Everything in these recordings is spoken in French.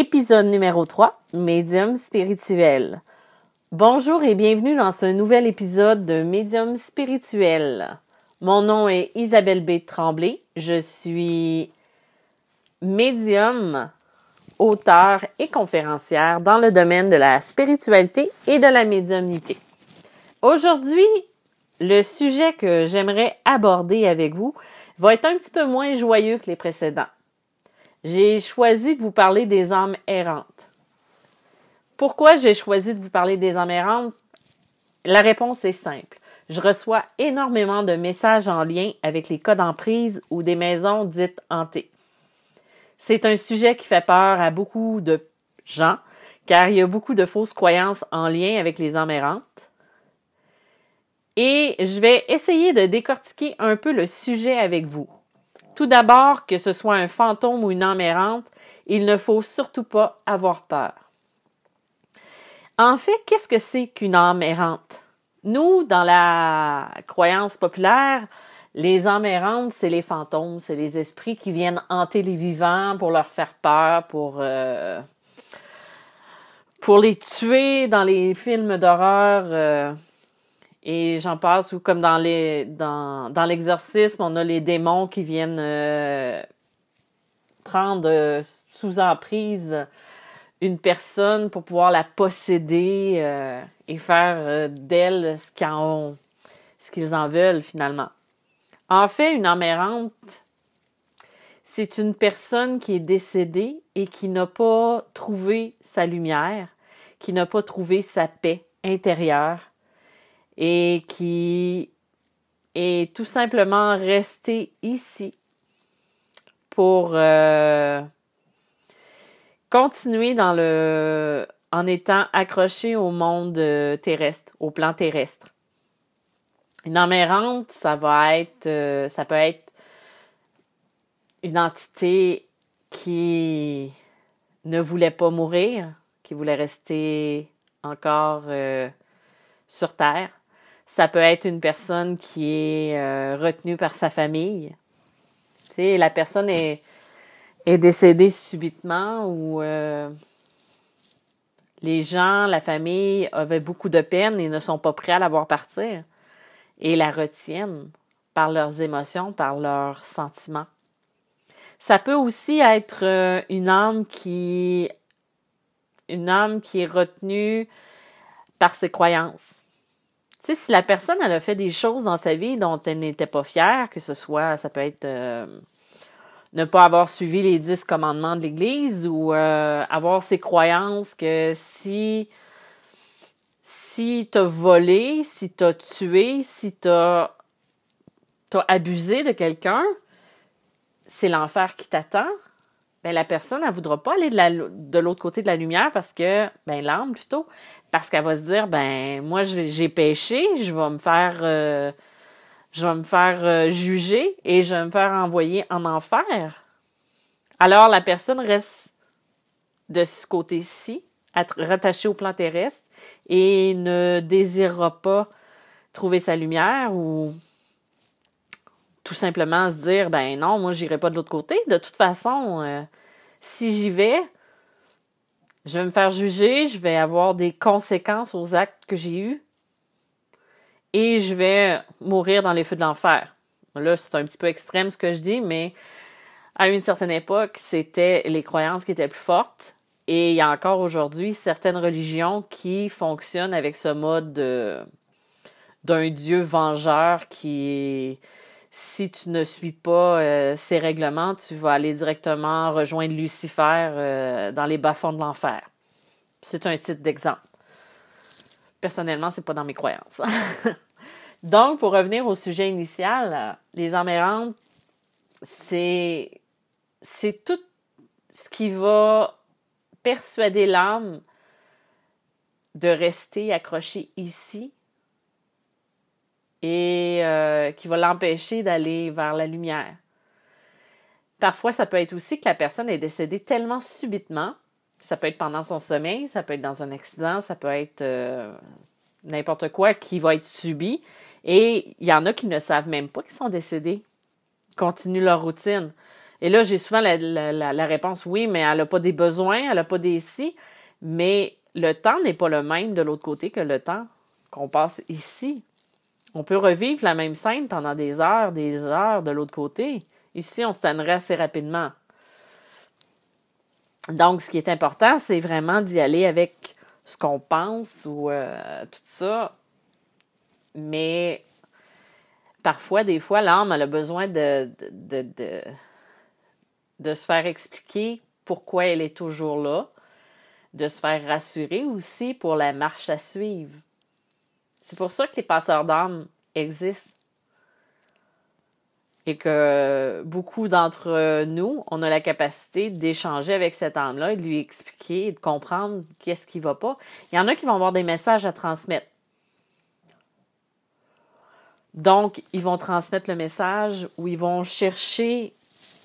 Épisode numéro 3, Médium spirituel. Bonjour et bienvenue dans ce nouvel épisode de Médium spirituel. Mon nom est Isabelle B. Tremblay. Je suis médium, auteur et conférencière dans le domaine de la spiritualité et de la médiumnité. Aujourd'hui, le sujet que j'aimerais aborder avec vous va être un petit peu moins joyeux que les précédents j'ai choisi de vous parler des âmes errantes. Pourquoi j'ai choisi de vous parler des âmes errantes? La réponse est simple. Je reçois énormément de messages en lien avec les cas d'emprise ou des maisons dites hantées. C'est un sujet qui fait peur à beaucoup de gens, car il y a beaucoup de fausses croyances en lien avec les âmes errantes. Et je vais essayer de décortiquer un peu le sujet avec vous. Tout d'abord, que ce soit un fantôme ou une âme errante, il ne faut surtout pas avoir peur. En fait, qu'est-ce que c'est qu'une âme errante? Nous, dans la croyance populaire, les âmes errantes, c'est les fantômes, c'est les esprits qui viennent hanter les vivants pour leur faire peur, pour, euh, les tuer dans les films d'horreur. Euh, et j'en passe où comme dans l'exorcisme, on a les démons qui viennent euh, prendre euh, sous emprise une personne pour pouvoir la posséder euh, et faire d'elle ce qu'ils en, en veulent finalement. En fait, une emmérante, c'est une personne qui est décédée et qui n'a pas trouvé sa lumière, qui n'a pas trouvé sa paix intérieure et qui est tout simplement resté ici pour euh, continuer dans le en étant accroché au monde euh, terrestre, au plan terrestre. Une emmérante, ça va être euh, ça peut être une entité qui ne voulait pas mourir, qui voulait rester encore sur Terre. Ça peut être une personne qui est euh, retenue par sa famille. Tu sais, la personne est, est décédée subitement ou euh, les gens, la famille avaient beaucoup de peine et ne sont pas prêts à la voir partir et la retiennent par leurs émotions, par leurs sentiments. Ça peut aussi être euh, une âme qui une âme qui est retenue par ses croyances si la personne, elle a fait des choses dans sa vie dont elle n'était pas fière, que ce soit, ça peut être euh, ne pas avoir suivi les dix commandements de l'Église ou euh, avoir ses croyances que si si t'as volé, si t'as tué, si t'as as abusé de quelqu'un, c'est l'enfer qui t'attend. Ben, la personne, elle voudra pas aller de l'autre côté de la lumière parce que, ben, l'âme plutôt, parce qu'elle va se dire, ben, moi, j'ai péché, je vais me faire, euh, je me faire euh, juger et je vais me faire envoyer en enfer. Alors, la personne reste de ce côté-ci, rattachée au plan terrestre et ne désirera pas trouver sa lumière ou tout simplement se dire, ben non, moi, j'irai pas de l'autre côté. De toute façon, euh, si j'y vais, je vais me faire juger, je vais avoir des conséquences aux actes que j'ai eus et je vais mourir dans les feux de l'enfer. Là, c'est un petit peu extrême ce que je dis, mais à une certaine époque, c'était les croyances qui étaient plus fortes. Et il y a encore aujourd'hui certaines religions qui fonctionnent avec ce mode d'un Dieu vengeur qui est si tu ne suis pas euh, ces règlements, tu vas aller directement rejoindre Lucifer euh, dans les bas-fonds de l'enfer. C'est un titre d'exemple. Personnellement, c'est pas dans mes croyances. Donc, pour revenir au sujet initial, les emmerrantes, c'est c'est tout ce qui va persuader l'âme de rester accrochée ici et euh, qui va l'empêcher d'aller vers la lumière. Parfois, ça peut être aussi que la personne est décédée tellement subitement. Ça peut être pendant son sommeil, ça peut être dans un accident, ça peut être euh, n'importe quoi qui va être subi. Et il y en a qui ne savent même pas qu'ils sont décédés. Continuent leur routine. Et là, j'ai souvent la, la, réponse oui, mais elle n'a pas des besoins, elle n'a pas des si. Mais le temps n'est pas le même de l'autre côté que le temps qu'on passe ici. On peut revivre la même scène pendant des heures, des heures de l'autre côté. Ici, on se tannerait assez rapidement. Donc, ce qui est important, c'est vraiment d'y aller avec ce qu'on pense ou euh, tout ça. Mais parfois, des fois, l'âme, a besoin de, de, de, de, se faire expliquer pourquoi elle est toujours là, de se faire rassurer aussi pour la marche à suivre. C'est pour ça que les passeurs d'âme existent. Et que beaucoup d'entre nous, on a la capacité d'échanger avec cette âme-là et de lui expliquer de comprendre qu'est-ce qui ne va pas. Il y en a qui vont avoir des messages à transmettre. Donc, ils vont transmettre le message ou ils vont chercher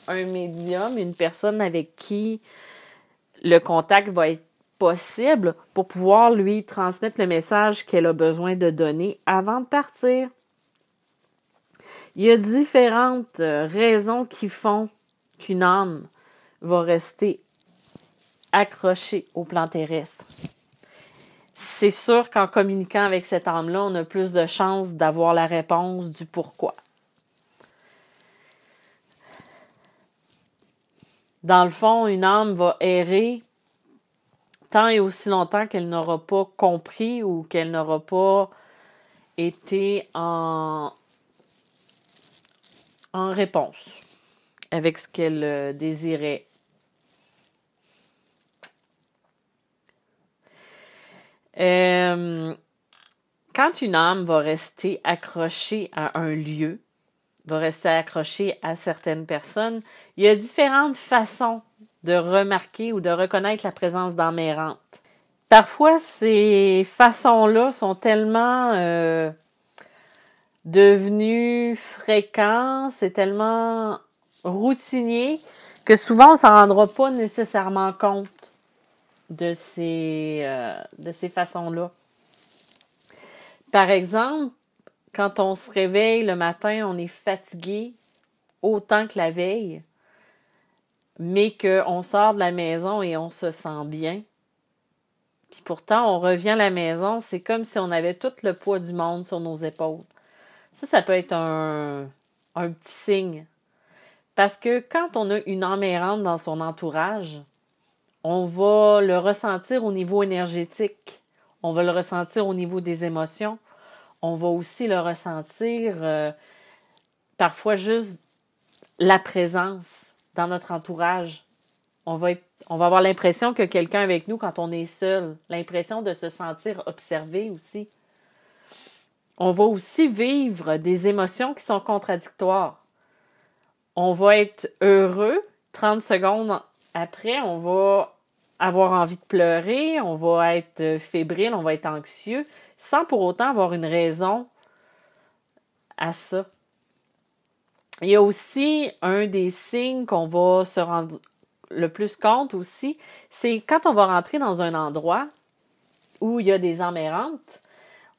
un médium, une personne avec qui le contact va être possible pour pouvoir lui transmettre le message qu'elle a besoin de donner avant de partir. Il y a différentes euh, raisons qui font qu'une âme va rester accrochée au plan terrestre. C'est sûr qu'en communiquant avec cette âme-là, on a plus de chances d'avoir la réponse du pourquoi. Dans le fond, une âme va errer et aussi longtemps qu'elle n'aura pas compris ou qu'elle n'aura pas été en, en réponse avec ce qu'elle euh, désirait. Euh, quand une âme va rester accrochée à un lieu, va rester accrochée à certaines personnes, il y a différentes façons de remarquer ou de reconnaître la présence d'âmes errantes. Parfois, ces façons-là sont tellement euh, devenues fréquentes, c'est tellement routinier que souvent on s'en rendra pas nécessairement compte de ces, euh, de ces façons-là. Par exemple, quand on se réveille le matin, on est fatigué autant que la veille mais qu'on sort de la maison et on se sent bien. Puis pourtant, on revient à la maison, c'est comme si on avait tout le poids du monde sur nos épaules. Ça, ça peut être un, petit signe. Parce que quand on a une emmérante dans son entourage, on va le ressentir au niveau énergétique, on va le ressentir au niveau des émotions, on va aussi le ressentir euh, parfois juste la présence dans notre entourage. On va, on va avoir l'impression que quelqu'un avec nous quand on est seul, l'impression de se sentir observé aussi. On va aussi vivre des émotions qui sont contradictoires. On va être heureux, 30 secondes après, on va avoir envie de pleurer, on va être fébrile, on va être anxieux, sans pour autant avoir une raison à ça. Il y a aussi un des signes qu'on va se rendre le plus compte aussi, c'est quand on va rentrer dans un endroit où il y a des emmérantes,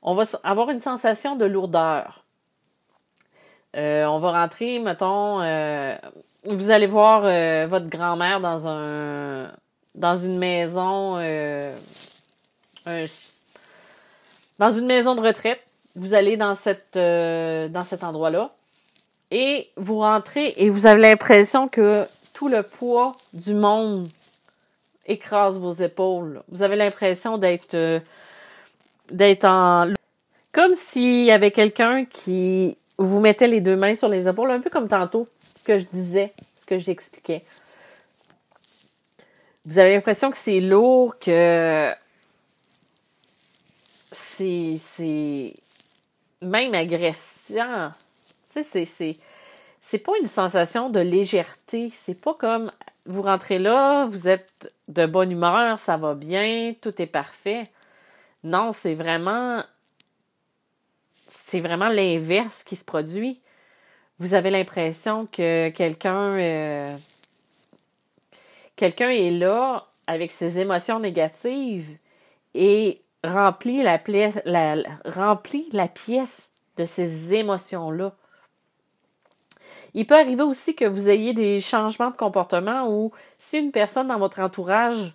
on va avoir une sensation de lourdeur. Euh, on va rentrer, mettons, euh, vous allez voir euh, votre grand-mère dans un dans une maison dans une maison de retraite. Vous allez dans cette dans cet endroit-là et vous rentrez et vous avez l'impression que tout le poids du monde écrase vos épaules. Vous avez l'impression d'être euh, d'être en comme s'il y avait quelqu'un qui vous mettait les deux mains sur les épaules, un peu comme tantôt, ce que je disais, ce que j'expliquais. Vous avez l'impression que c'est lourd, que c'est c'est même agressant c'est, c'est, pas une sensation de légèreté. C'est pas comme vous rentrez là, vous êtes de bonne humeur, ça va bien, tout est parfait. Non, c'est vraiment, c'est vraiment l'inverse qui se produit. Vous avez l'impression que quelqu'un, euh, quelqu'un est là avec ses émotions négatives et remplit la, la, remplit la pièce de ces émotions-là Il peut arriver aussi que vous ayez des changements de comportement ou si une personne dans votre entourage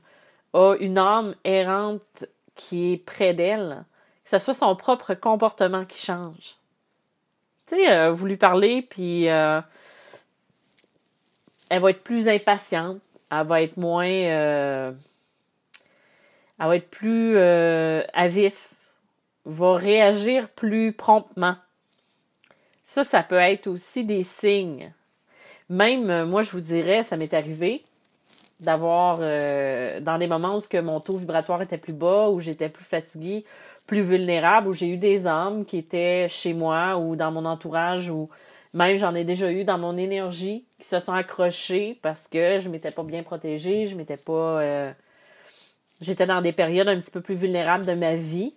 a une âme errante qui est près d'elle, que ce soit son propre comportement qui change. Tu sais, euh, vous lui parlez, puis euh, elle va être plus impatiente, elle va être moins... Euh, elle va être plus à vif, va réagir plus promptement. Ça, ça peut être aussi des signes. Même, moi, je vous dirais, ça m'est arrivé d'avoir, dans des moments où que mon taux vibratoire était plus bas, où j'étais plus fatiguée, plus vulnérable, où j'ai eu des âmes qui étaient chez moi ou dans mon entourage ou même j'en ai déjà eu dans mon énergie qui se sont accrochées parce que je m'étais pas bien protégée, je m'étais pas euh, j'étais dans des périodes un petit peu plus vulnérables de ma vie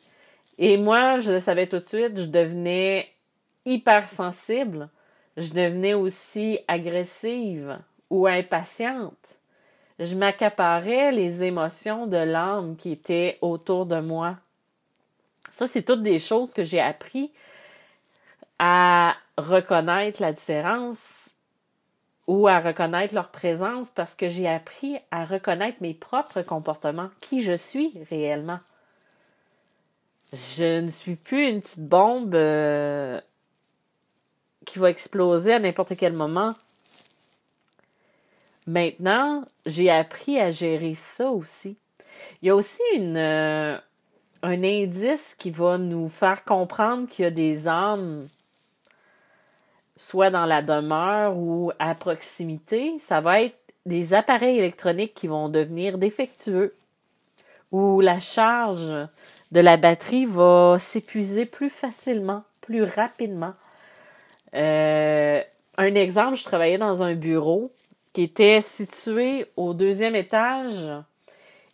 et moi je le savais tout de suite, je devenais hyper sensible, je devenais aussi agressive ou impatiente. Je m'accaparais les émotions de l'âme qui était autour de moi. Ça, c'est toutes des choses que j'ai appris à reconnaître la différence ou à reconnaître leur présence parce que j'ai appris à reconnaître mes propres comportements, qui je suis réellement. Je ne suis plus une petite bombe euh, qui va exploser à n'importe quel moment. Maintenant, j'ai appris à gérer ça aussi. Il y a aussi euh, un indice qui va nous faire comprendre qu'il y a des âmes, soit dans la demeure ou à proximité, ça va être des appareils électroniques qui vont devenir défectueux, ou la charge de la batterie va s'épuiser plus facilement, plus rapidement. Euh, un exemple, je travaillais dans un bureau qui était situé au deuxième étage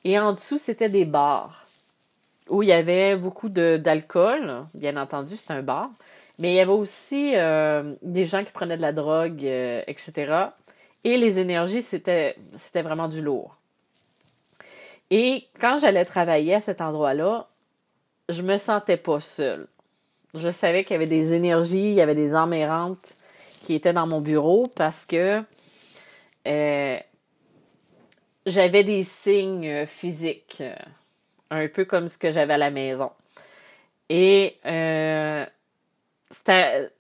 et en dessous, c'était des bars où il y avait beaucoup d'alcool. Bien entendu, c'est un bar. Mais il y avait aussi euh, des gens qui prenaient de la drogue, euh, etc. Et les énergies, c'était vraiment du lourd. Et quand j'allais travailler à cet endroit-là, je me sentais pas seule. Je savais qu'il y avait des énergies, il y avait des âmes errantes qui étaient dans mon bureau parce que euh, j'avais des signes physiques un peu comme ce que j'avais à la maison. Et euh, c'était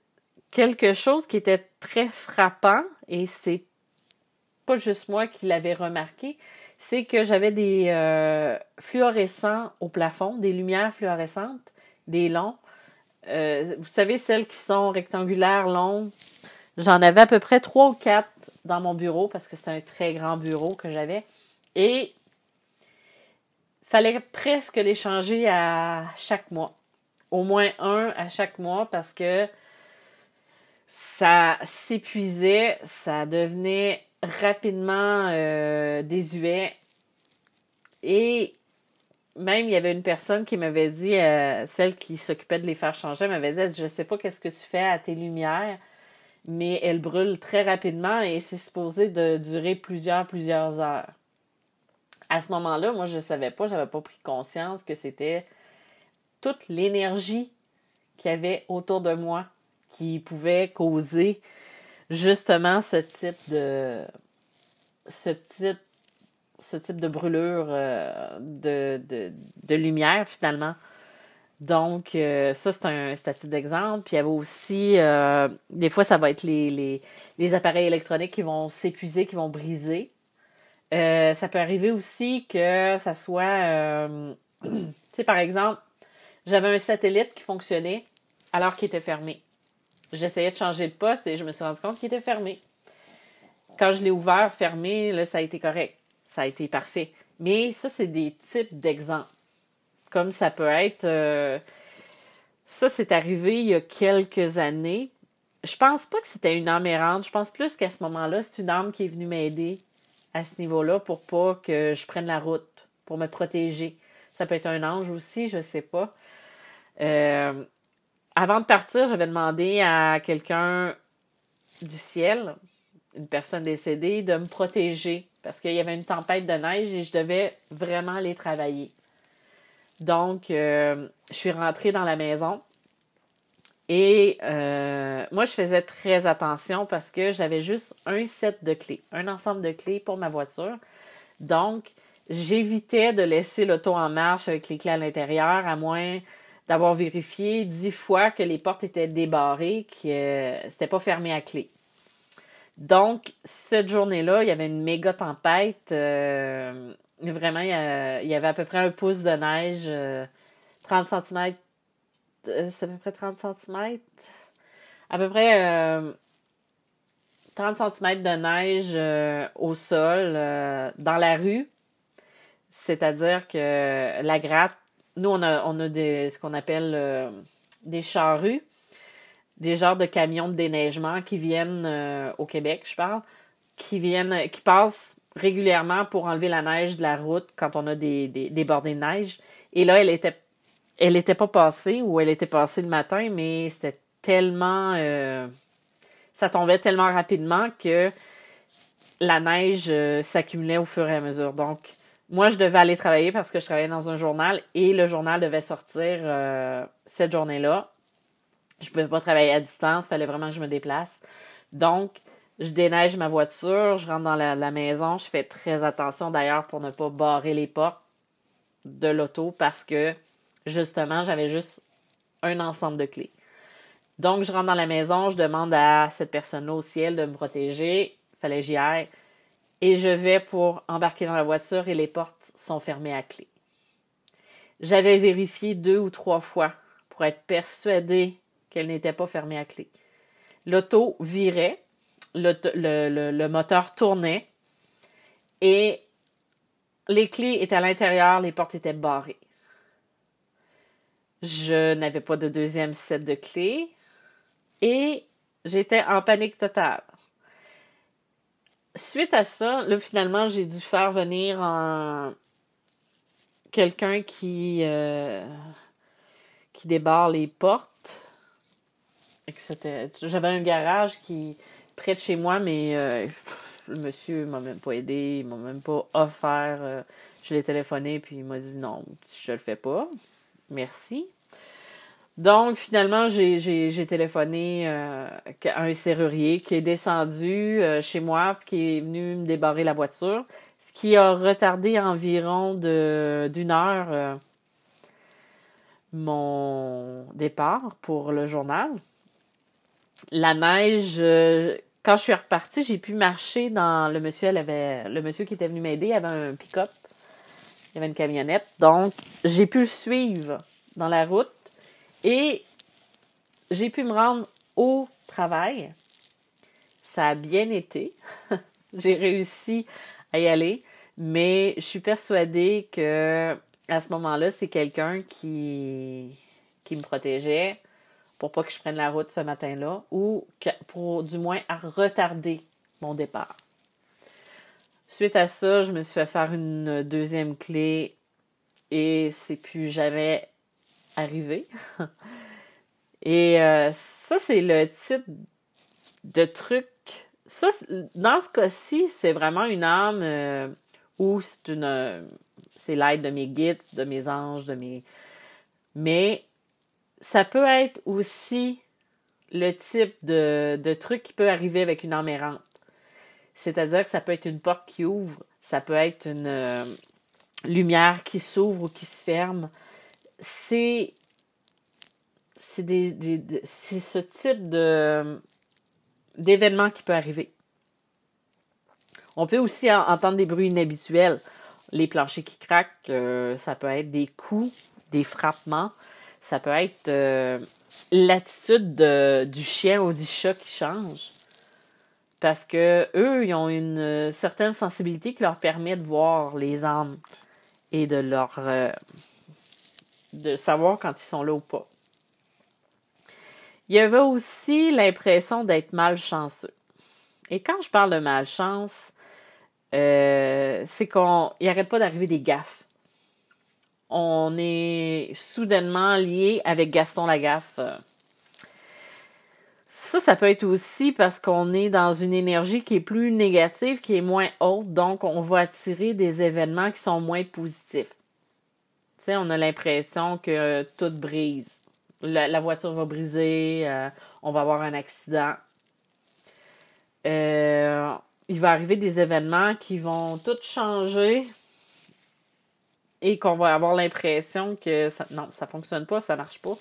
quelque chose qui était très frappant, et c'est pas juste moi qui l'avais remarqué, c'est que j'avais des euh, fluorescents au plafond, des lumières fluorescentes, des longs. Euh, vous savez, celles qui sont rectangulaires, longs. J'en avais à peu près trois ou quatre dans mon bureau parce que c'était un très grand bureau que j'avais. Et fallait presque les changer à chaque mois. Au moins un à chaque mois parce que ça s'épuisait, ça devenait rapidement euh, désuet. Et même, il y avait une personne qui m'avait dit, euh, celle qui s'occupait de les faire changer, m'avait dit, je sais pas qu'est-ce que tu fais à tes lumières, mais elles brûlent très rapidement et c'est supposé de durer plusieurs, plusieurs heures. À ce moment-là, moi, je ne savais pas, j'avais pas pris conscience que c'était toute l'énergie qu'il y avait autour de moi qui pouvait causer justement ce type de ce type ce type de brûlure euh, de, de, lumière finalement. Donc, euh, ça, c'est un statut d'exemple. Puis il y avait aussi, euh, des fois, ça va être les, les, les appareils électroniques qui vont s'épuiser, qui vont briser. Ça peut arriver aussi que ça soit, tu sais, par exemple, j'avais un satellite qui fonctionnait alors qu'il était fermé. J'essayais de changer de poste et je me suis rendu compte qu'il était fermé. Quand je l'ai ouvert, fermé, là, ça a été correct. Ça a été parfait. Mais ça, c'est des types d'exemples. Comme ça peut être... Euh, ça, c'est arrivé il y a quelques années. Je pense pas que c'était une âme errante. Je pense plus qu'à ce moment-là, c'est une âme qui est venue m'aider à ce niveau-là pour pas que je prenne la route, pour me protéger. Ça peut être un ange aussi, je sais pas. Euh, avant de partir, j'avais demandé à quelqu'un du ciel, une personne décédée, de me protéger parce qu'il y avait une tempête de neige et je devais vraiment aller travailler. Donc, euh, je suis rentrée dans la maison Et moi, je faisais très attention parce que j'avais juste un set de clés, un ensemble de clés pour ma voiture. Donc, j'évitais de laisser l'auto en marche avec les clés à l'intérieur, à moins d'avoir vérifié dix fois que les portes étaient débarrées, que euh, c'était pas fermé à clé. Donc, cette journée-là, il y avait une méga tempête. Euh, vraiment, il y, avait à peu près un pouce de neige, 30 euh, cm. c'est à peu près 30 cm. À peu près 30 cm de neige au sol, dans la rue. C'est-à-dire que la gratte nous, on a, on a des, ce qu'on appelle euh, des charrues, des genres de camions de déneigement qui viennent euh, au Québec, je parle, qui viennent, qui passent régulièrement pour enlever la neige de la route quand on a des, des, bordées de neige. Et là, elle était, elle était pas passée ou elle était passée le matin, mais c'était tellement, euh, ça tombait tellement rapidement que la neige s'accumulait au fur et à mesure. Donc, moi, je devais aller travailler parce que je travaillais dans un journal et le journal devait sortir euh, cette journée-là. Je pouvais pas travailler à distance, fallait vraiment que je me déplace. Donc, je déneige ma voiture, je rentre dans la, maison, je fais très attention d'ailleurs pour ne pas barrer les portes de l'auto parce que justement, j'avais juste un ensemble de clés. Donc, je rentre dans la maison, je demande à cette personne-là au ciel de me protéger. Fallait que j'y aille et je vais pour embarquer dans la voiture et les portes sont fermées à clé. J'avais vérifié deux ou trois fois pour être persuadée qu'elle n'était pas fermée à clé. L'auto virait, le, moteur tournait et les clés étaient à l'intérieur, les portes étaient barrées. Je n'avais pas de deuxième set de clés et j'étais en panique totale suite à ça, là, finalement, j'ai dû faire venir un... quelqu'un euh, qui débarre les portes. J'avais un garage qui près de chez moi, mais euh, le monsieur m'a même pas aidé, il m'a même pas offert. Euh, je l'ai téléphoné, puis il m'a dit non, je le fais pas. Merci. Donc, finalement, j'ai téléphoné euh, à un serrurier qui est descendu euh, chez moi, qui est venu me débarrer la voiture, ce qui a retardé environ d'une heure euh, mon départ pour le journal. La neige, quand je suis repartie, j'ai pu marcher dans le monsieur, qui était venu m'aider avait un pick-up, il avait une camionnette, donc j'ai pu le suivre dans la route et j'ai pu me rendre au travail. Ça a bien été. j'ai réussi à y aller, mais je suis persuadée que à ce moment-là, c'est quelqu'un qui me protégeait pour pas que je prenne la route ce matin-là ou pour du moins à retarder mon départ. Suite à ça, je me suis fait faire une deuxième clé et c'est plus jamais arriver. Et euh, ça, c'est le type de truc. Ça, dans ce cas-ci, c'est vraiment une âme euh, où c'est une. c'est l'aide de mes guides, de mes anges, de mes. Mais ça peut être aussi le type de, de truc qui peut arriver avec une âme errante. C'est-à-dire que ça peut être une porte qui ouvre, ça peut être une euh, lumière qui s'ouvre ou qui se ferme, c'est c'est des, c'est ce type de d'événement qui peut arriver. On peut aussi entendre des bruits inhabituels. Les planchers qui craquent, euh, ça peut être des coups, des frappements, ça peut être euh, l'attitude du chien ou du chat qui change. Parce que eux, ils ont une certaine sensibilité qui leur permet de voir les âmes et de leur euh, de savoir quand ils sont là ou pas. Il y avait aussi l'impression d'être malchanceux. Et quand je parle de malchance, euh, c'est qu'on il arrête pas d'arriver des gaffes. On est soudainement lié avec Gaston Lagaffe. Ça, ça peut être aussi parce qu'on est dans une énergie qui est plus négative, qui est moins haute, donc on va attirer des événements qui sont moins positifs on a l'impression que tout brise. la, voiture va briser, euh, on va avoir un accident. Euh, il va arriver des événements qui vont tout changer et qu'on va avoir l'impression que ça, non, ça fonctionne pas, ça marche pas.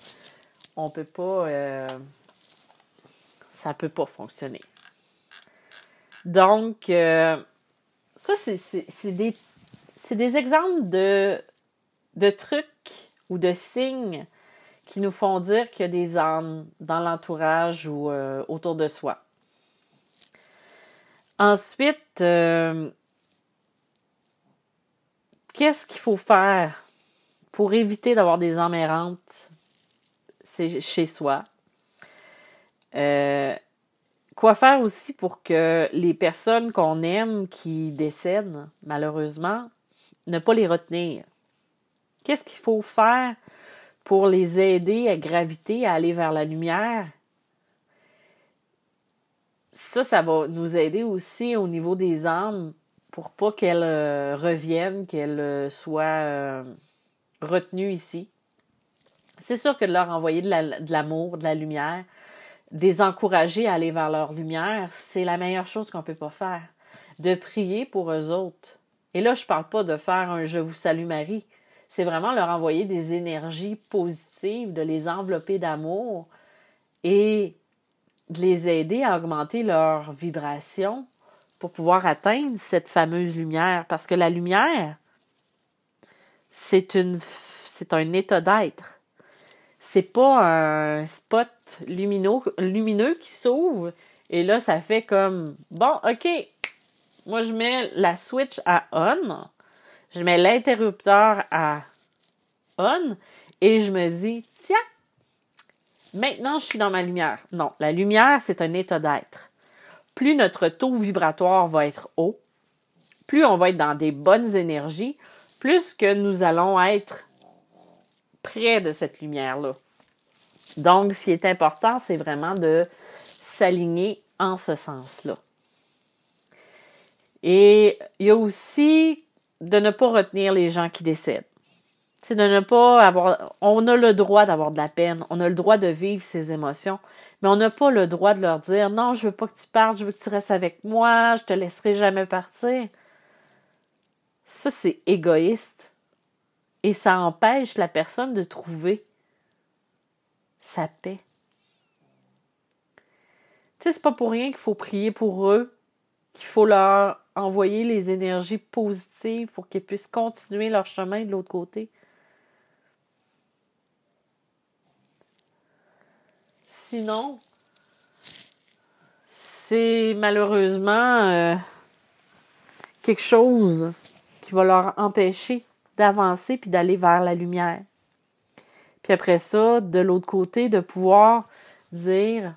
On peut pas, euh, ça peut pas fonctionner. Donc, ça, c'est des, des exemples de, de trucs ou de signes qui nous font dire qu'il y a des âmes dans l'entourage ou euh, autour de soi. Ensuite, euh, qu'est-ce qu'il faut faire pour éviter d'avoir des âmes errantes chez soi? Euh, quoi faire aussi pour que les personnes qu'on aime qui décèdent, malheureusement, ne pas les retenir? Qu'est-ce qu'il faut faire pour les aider à graviter, à aller vers la lumière? Ça, ça va nous aider aussi au niveau des âmes pour pas qu'elles euh, reviennent, qu'elles euh, soient euh, retenues ici. C'est sûr que de leur envoyer de l'amour, de, la lumière, des encourager à aller vers leur lumière, c'est la meilleure chose qu'on peut pas faire. De prier pour eux autres. Et là, je parle pas de faire un Je vous salue Marie c'est vraiment leur envoyer des énergies positives, de les envelopper d'amour et de les aider à augmenter leur vibration pour pouvoir atteindre cette fameuse lumière. Parce que la lumière, c'est une c'est un état d'être. C'est pas un spot lumineux, lumineux qui s'ouvre et là ça fait comme bon, OK. Moi je mets la switch à on je mets l'interrupteur à on et je me dis, tiens, maintenant je suis dans ma lumière. Non, la lumière, c'est un état d'être. Plus notre taux vibratoire va être haut, plus on va être dans des bonnes énergies, plus que nous allons être près de cette lumière-là. Donc, ce qui est important, c'est vraiment de s'aligner en ce sens-là. Et il y a aussi de ne pas retenir les gens qui décèdent. C'est de pas. On a le droit d'avoir de la peine, on a le droit de vivre ses émotions, mais on n'a pas le droit de leur dire non, je veux pas que tu partes, je veux que tu restes avec moi, je te laisserai jamais partir. Ça, c'est égoïste. Et ça empêche la personne de trouver sa paix. Tu sais, c'est pas pour rien qu'il faut prier pour eux, qu'il faut leur envoyer les énergies positives pour qu'ils puissent continuer leur chemin de l'autre côté. Sinon, c'est malheureusement euh, quelque chose qui va leur empêcher d'avancer puis d'aller vers la lumière. Puis après ça, de l'autre côté, de pouvoir dire,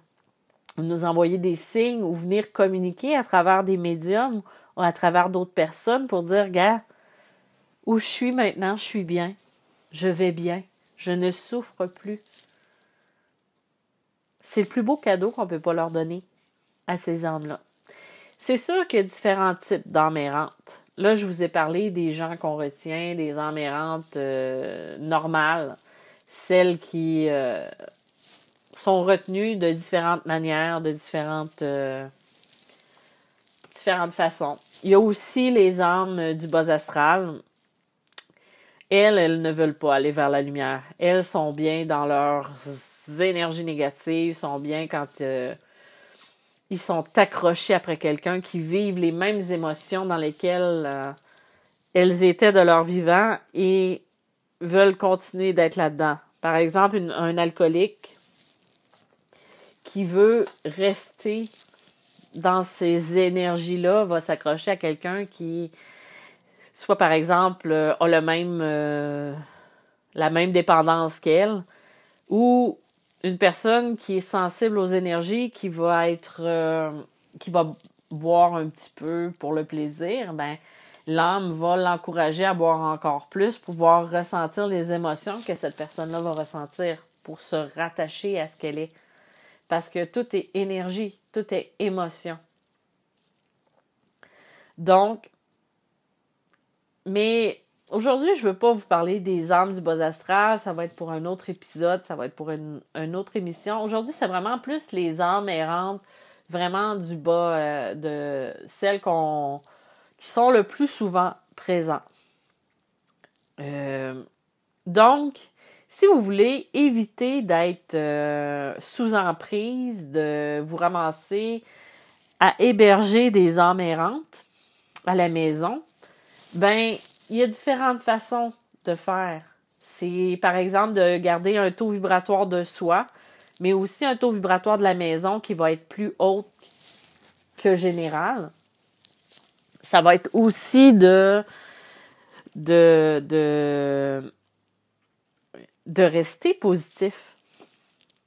nous envoyer des signes ou venir communiquer à travers des médiums à travers d'autres personnes pour dire, gars, où je suis maintenant, je suis bien, je vais bien, je ne souffre plus. C'est le plus beau cadeau qu'on ne peut pas leur donner à ces âmes-là. C'est sûr qu'il y a différents types d'âmes errantes. Là, je vous ai parlé des gens qu'on retient, des âmes errantes euh, normales, celles qui euh, sont retenues de différentes manières, de différentes, euh, différentes façons. Il y a aussi les âmes du bas astral. Elles, elles ne veulent pas aller vers la lumière. Elles sont bien dans leurs énergies négatives, sont bien quand euh, ils sont accrochés après quelqu'un qui vivent les mêmes émotions dans lesquelles euh, elles étaient de leur vivant et veulent continuer d'être là-dedans. Par exemple, un alcoolique qui veut rester dans ces énergies-là, va s'accrocher à quelqu'un qui, soit par exemple, euh, a le même, la même dépendance qu'elle, ou une personne qui est sensible aux énergies, qui va être, euh, qui va boire un petit peu pour le plaisir, ben, l'âme va l'encourager à boire encore plus pour pouvoir ressentir les émotions que cette personne-là va ressentir pour se rattacher à ce qu'elle est. Parce que tout est énergie, tout est émotion. Donc, mais aujourd'hui, je ne veux pas vous parler des âmes du bas astral. Ça va être pour un autre épisode, ça va être pour une, autre émission. Aujourd'hui, c'est vraiment plus les âmes errantes, vraiment du bas, euh, de celles qui sont le plus souvent présentes. Euh, donc, si vous voulez éviter d'être euh, sous emprise, de vous ramasser à héberger des âmes errantes à la maison, ben, il y a différentes façons de faire. C'est par exemple de garder un taux vibratoire de soi, mais aussi un taux vibratoire de la maison qui va être plus haut que général. Ça va être aussi de de, de, rester positif.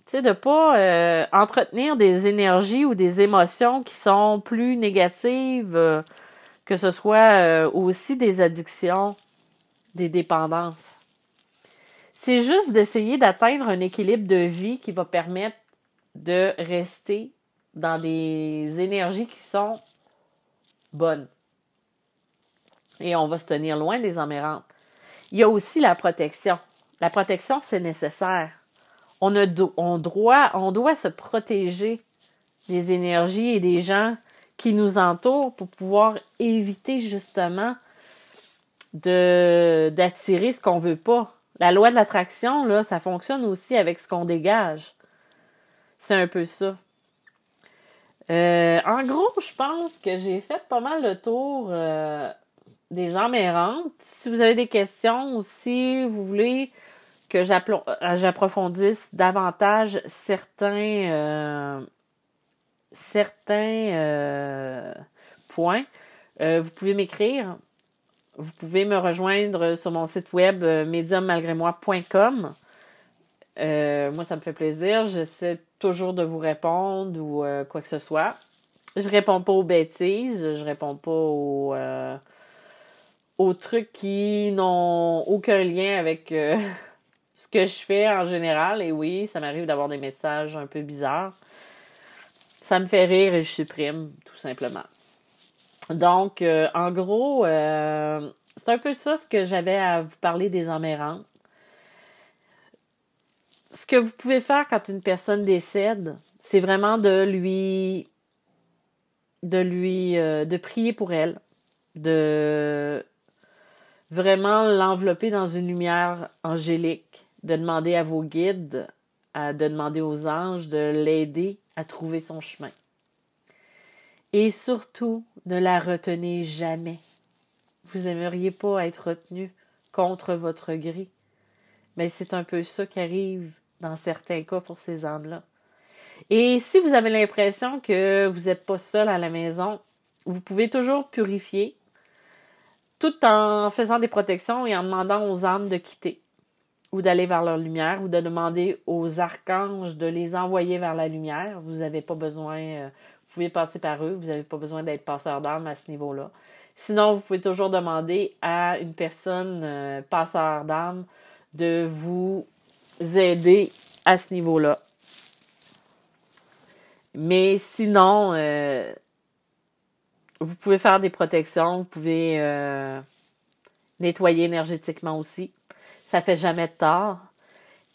Tu sais, de pas euh, entretenir des énergies ou des émotions qui sont plus négatives, euh, que ce soit euh, aussi des addictions, des dépendances. C'est juste d'essayer d'atteindre un équilibre de vie qui va permettre de rester dans des énergies qui sont bonnes et on va se tenir loin des emmérantes. Il y a aussi la protection. La protection, c'est nécessaire. On, a on, doit, on doit se protéger des énergies et des gens qui nous entourent pour pouvoir éviter justement d'attirer ce qu'on veut pas. La loi de l'attraction, là, ça fonctionne aussi avec ce qu'on dégage. C'est un peu ça. Euh, en gros, je pense que j'ai fait pas mal le tour euh, des âmes errantes. Si vous avez des questions ou si vous voulez que j'approfondisse davantage certains, euh, certains euh, points, vous pouvez m'écrire. Vous pouvez me rejoindre sur mon site web mediummalgrémoi.com. moi, ça me fait plaisir. J'essaie toujours de vous répondre ou quoi que ce soit. Je réponds pas aux bêtises, je réponds pas aux trucs qui n'ont aucun lien avec euh, ce que je fais en général. Et oui, ça m'arrive d'avoir des messages un peu bizarres. Ça me fait rire et je supprime, tout simplement. Donc, euh, en gros, euh, c'est un peu ça ce que j'avais à vous parler des emmérantes. Ce que vous pouvez faire quand une personne décède, c'est vraiment de lui de lui de prier pour elle, de vraiment l'envelopper dans une lumière angélique, de demander à vos guides, à, de demander aux anges de l'aider à trouver son chemin. Et surtout, ne la retenez jamais. Vous aimeriez pas être retenu contre votre gré. Mais c'est un peu ça qui arrive dans certains cas pour ces âmes-là. Et si vous avez l'impression que vous n'êtes pas seul à la maison, vous pouvez toujours purifier tout en faisant des protections et en demandant aux âmes de quitter ou d'aller vers leur lumière ou de demander aux archanges de les envoyer vers la lumière. Vous n'avez pas besoin, euh, vous pouvez passer par eux, vous n'avez pas besoin d'être passeur d'âme à ce niveau-là. Sinon, vous pouvez toujours demander à une personne euh, passeur d'âme de vous aider à ce niveau-là. Mais sinon, euh, vous pouvez faire des protections, vous pouvez euh, nettoyer énergétiquement aussi. Ça fait jamais de tort,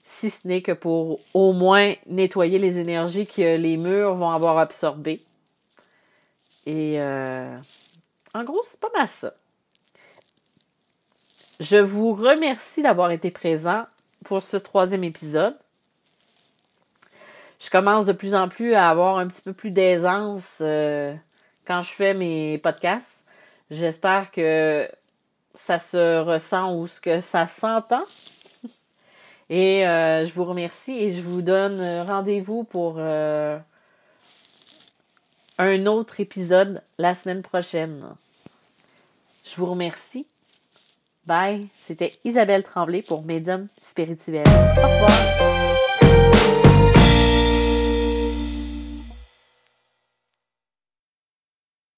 si ce n'est que pour au moins nettoyer les énergies que les murs vont avoir absorbées. Et euh, en gros, c'est pas mal ça. Je vous remercie d'avoir été présent pour ce troisième épisode. Je commence de plus en plus à avoir un petit peu plus d'aisance euh, quand je fais mes podcasts. J'espère que ça se ressent ou ce que ça s'entend. Et euh, je vous remercie et je vous donne rendez-vous pour euh, un autre épisode la semaine prochaine. Je vous remercie. Bye. C'était Isabelle Tremblay pour Médium spirituel. Au revoir.